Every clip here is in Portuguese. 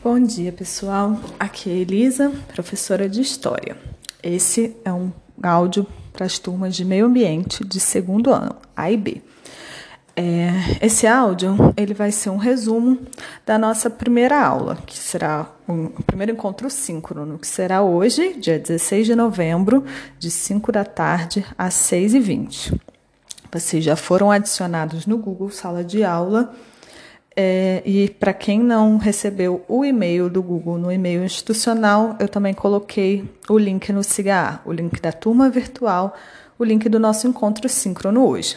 Bom dia, pessoal. Aqui é Elisa, professora de História. Esse é um áudio para as turmas de Meio Ambiente de segundo ano, A e B. É, esse áudio ele vai ser um resumo da nossa primeira aula, que será um, o primeiro encontro síncrono, que será hoje, dia 16 de novembro, de 5 da tarde às 6h20. Vocês já foram adicionados no Google Sala de Aula é, e para quem não recebeu o e-mail do Google no e-mail institucional, eu também coloquei o link no SIGA, o link da turma virtual, o link do nosso encontro síncrono hoje.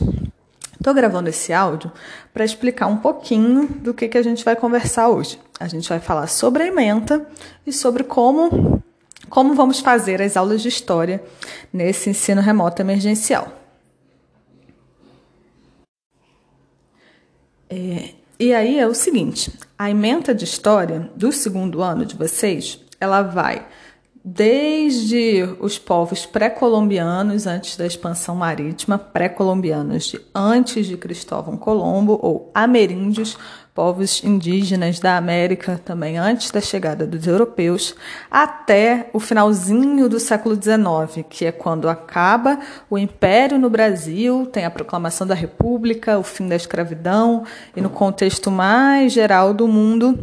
Estou gravando esse áudio para explicar um pouquinho do que, que a gente vai conversar hoje. A gente vai falar sobre a ementa e sobre como, como vamos fazer as aulas de história nesse ensino remoto emergencial. É, e aí é o seguinte: a ementa de história do segundo ano de vocês, ela vai desde os povos pré-colombianos antes da expansão marítima, pré-colombianos de antes de Cristóvão Colombo ou ameríndios povos indígenas da América também antes da chegada dos europeus, até o finalzinho do século XIX, que é quando acaba o Império no Brasil, tem a proclamação da República, o fim da escravidão, e no contexto mais geral do mundo,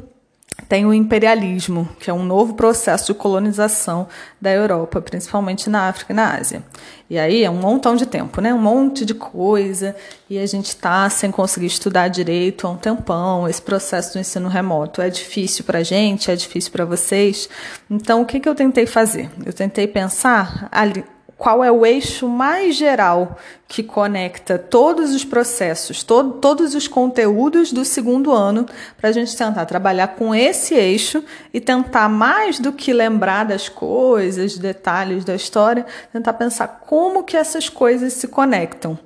tem o imperialismo, que é um novo processo de colonização da Europa, principalmente na África e na Ásia. E aí é um montão de tempo, né? Um monte de coisa, e a gente está sem conseguir estudar direito há um tempão. Esse processo do ensino remoto é difícil para a gente, é difícil para vocês. Então, o que, que eu tentei fazer? Eu tentei pensar ali qual é o eixo mais geral que conecta todos os processos, to todos os conteúdos do segundo ano, para a gente tentar trabalhar com esse eixo e tentar, mais do que lembrar das coisas, detalhes da história, tentar pensar como que essas coisas se conectam.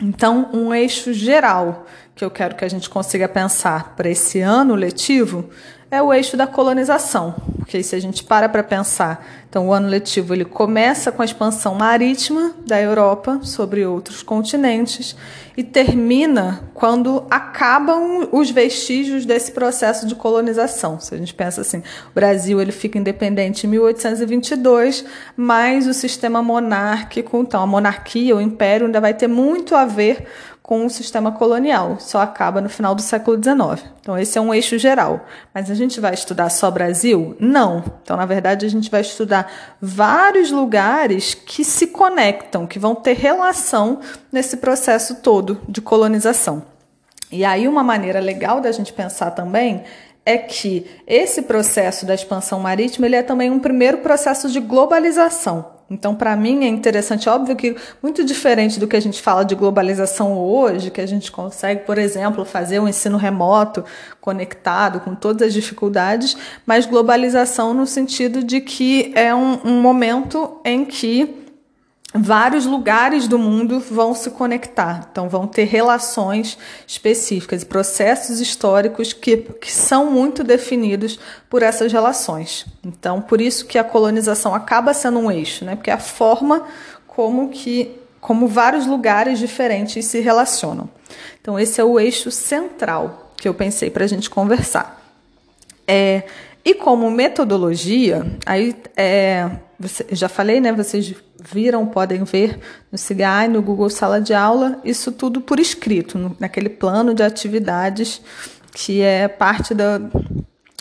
Então, um eixo geral que eu quero que a gente consiga pensar para esse ano letivo é o eixo da colonização, porque se a gente para para pensar, então o ano letivo ele começa com a expansão marítima da Europa sobre outros continentes e termina quando acabam os vestígios desse processo de colonização. Se a gente pensa assim, o Brasil ele fica independente em 1822, mas o sistema monárquico, então a monarquia, o império ainda vai ter muito a ver com o sistema colonial, só acaba no final do século XIX. Então, esse é um eixo geral. Mas a gente vai estudar só Brasil? Não. Então, na verdade, a gente vai estudar vários lugares que se conectam, que vão ter relação nesse processo todo de colonização. E aí, uma maneira legal da gente pensar também é que esse processo da expansão marítima ele é também um primeiro processo de globalização. Então, para mim, é interessante, óbvio que muito diferente do que a gente fala de globalização hoje, que a gente consegue, por exemplo, fazer um ensino remoto conectado com todas as dificuldades, mas globalização no sentido de que é um, um momento em que vários lugares do mundo vão se conectar, então vão ter relações específicas, processos históricos que, que são muito definidos por essas relações. Então, por isso que a colonização acaba sendo um eixo, né? Porque é a forma como que como vários lugares diferentes se relacionam. Então, esse é o eixo central que eu pensei para a gente conversar. É, e como metodologia, aí é, você, já falei, né? Vocês viram, podem ver no CIGAI, no Google Sala de Aula, isso tudo por escrito, no, naquele plano de atividades que é parte da,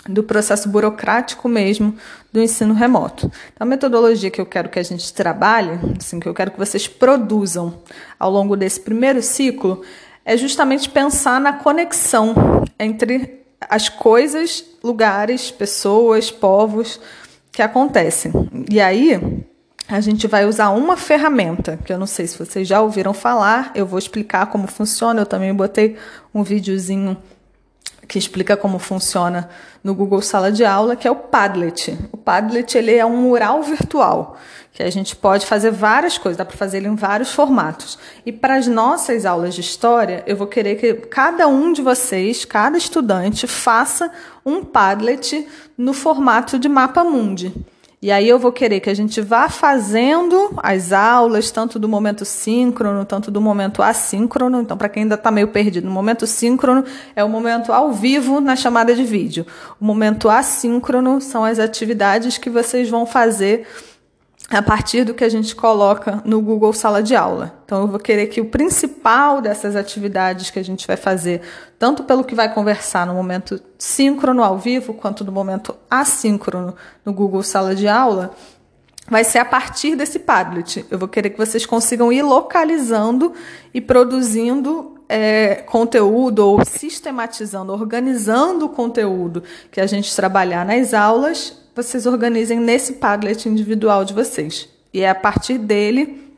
do processo burocrático mesmo do ensino remoto. Então, a metodologia que eu quero que a gente trabalhe, assim, que eu quero que vocês produzam ao longo desse primeiro ciclo, é justamente pensar na conexão entre as coisas, lugares, pessoas, povos que acontecem. E aí, a gente vai usar uma ferramenta, que eu não sei se vocês já ouviram falar, eu vou explicar como funciona, eu também botei um videozinho que explica como funciona no Google Sala de Aula, que é o Padlet. O Padlet ele é um mural virtual, que a gente pode fazer várias coisas, dá para fazer ele em vários formatos. E para as nossas aulas de história, eu vou querer que cada um de vocês, cada estudante, faça um Padlet no formato de mapa mundi. E aí eu vou querer que a gente vá fazendo as aulas, tanto do momento síncrono, tanto do momento assíncrono. Então, para quem ainda está meio perdido, no momento síncrono é o momento ao vivo na chamada de vídeo. O momento assíncrono são as atividades que vocês vão fazer a partir do que a gente coloca no Google Sala de Aula. Então, eu vou querer que o principal dessas atividades que a gente vai fazer, tanto pelo que vai conversar no momento síncrono ao vivo, quanto no momento assíncrono no Google Sala de Aula, vai ser a partir desse Padlet. Eu vou querer que vocês consigam ir localizando e produzindo é, conteúdo ou sistematizando, organizando o conteúdo que a gente trabalhar nas aulas vocês organizem nesse Padlet individual de vocês. E é a partir dele,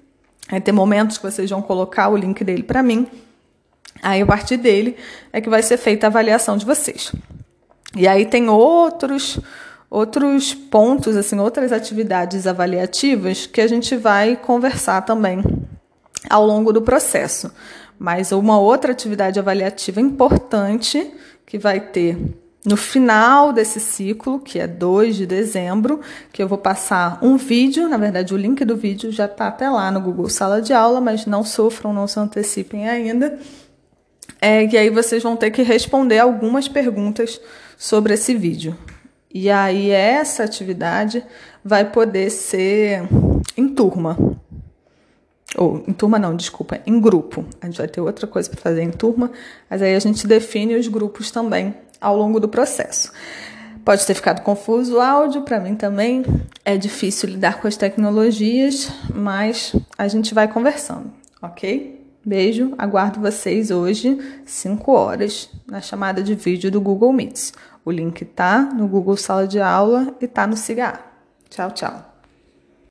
vai ter momentos que vocês vão colocar o link dele para mim. Aí, a partir dele, é que vai ser feita a avaliação de vocês. E aí tem outros outros pontos, assim, outras atividades avaliativas que a gente vai conversar também ao longo do processo. Mas uma outra atividade avaliativa importante que vai ter no final desse ciclo, que é 2 de dezembro, que eu vou passar um vídeo, na verdade o link do vídeo já está até lá no Google Sala de Aula, mas não sofram, não se antecipem ainda. É, e aí vocês vão ter que responder algumas perguntas sobre esse vídeo. E aí essa atividade vai poder ser em turma. Ou em turma não, desculpa, em grupo. A gente vai ter outra coisa para fazer em turma, mas aí a gente define os grupos também ao longo do processo. Pode ter ficado confuso o áudio, para mim também é difícil lidar com as tecnologias, mas a gente vai conversando, ok? Beijo, aguardo vocês hoje, 5 horas, na chamada de vídeo do Google Meets. O link tá no Google Sala de Aula e tá no Cigar. Tchau, tchau.